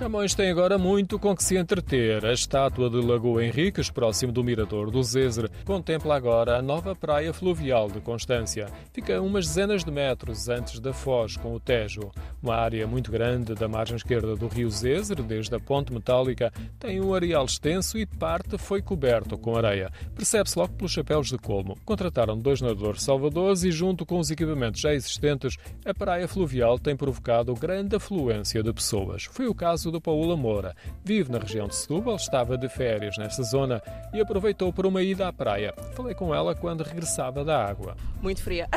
Camões tem agora muito com que se entreter. A estátua de Lagoa Henriques, próximo do Mirador do Zezer, contempla agora a nova praia fluvial de Constância. Fica umas dezenas de metros antes da Foz, com o Tejo. Uma área muito grande da margem esquerda do rio Zezer, desde a ponte metálica, tem um areal extenso e parte foi coberto com areia. Percebe-se logo pelos chapéus de colmo. Contrataram dois nadadores salvadores e, junto com os equipamentos já existentes, a praia fluvial tem provocado grande afluência de pessoas. Foi o caso do Paula Moura. Vive na região de Setúbal, estava de férias nessa zona e aproveitou por uma ida à praia. Falei com ela quando regressava da água. Muito fria.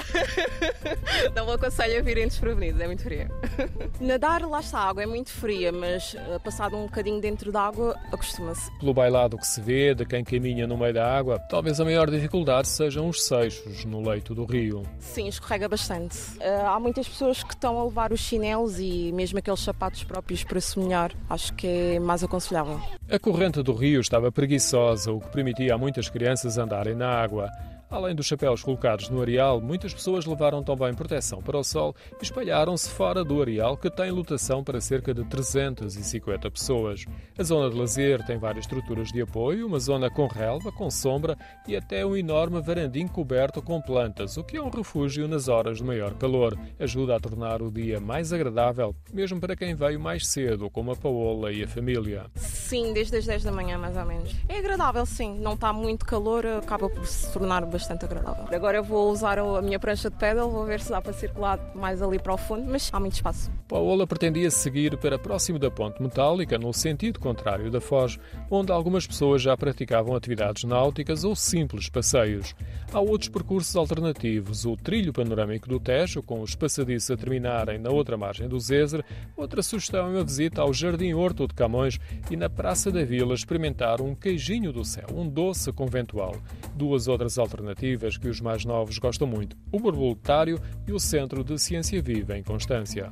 Não vou aconselho a virem desprevenidos, é muito fria. Nadar, lá está, a água é muito fria, mas eh, passado um bocadinho dentro da água, acostuma-se. Pelo bailado que se vê de quem caminha no meio da água, talvez a maior dificuldade sejam os seixos no leito do rio. Sim, escorrega bastante. Eh, há muitas pessoas que estão a levar os chinelos e mesmo aqueles sapatos próprios para se molhar acho que é mais aconselhável. A corrente do rio estava preguiçosa, o que permitia a muitas crianças andarem na água. Além dos chapéus colocados no areal, muitas pessoas levaram também proteção para o sol e espalharam-se fora do areal, que tem lotação para cerca de 350 pessoas. A zona de lazer tem várias estruturas de apoio, uma zona com relva, com sombra e até um enorme varandim coberto com plantas, o que é um refúgio nas horas de maior calor. Ajuda a tornar o dia mais agradável, mesmo para quem veio mais cedo, como a Paola e a família. Sim, desde as 10 da manhã, mais ou menos. É agradável, sim. Não está muito calor, acaba por se tornar bastante agradável. Agora eu vou usar a minha prancha de pedal, vou ver se dá para circular mais ali para o fundo, mas há muito espaço. Paola pretendia seguir para próximo da ponte metálica, no sentido contrário da Foz, onde algumas pessoas já praticavam atividades náuticas ou simples passeios. Há outros percursos alternativos, o trilho panorâmico do Tejo, com os passadiços a terminarem na outra margem do Zezer, outra sugestão é uma visita ao Jardim Horto de Camões e na Praça da Vila experimentar um queijinho do céu, um doce conventual. Duas outras alternativas que os mais novos gostam muito: o Borboletário e o Centro de Ciência Viva em Constância.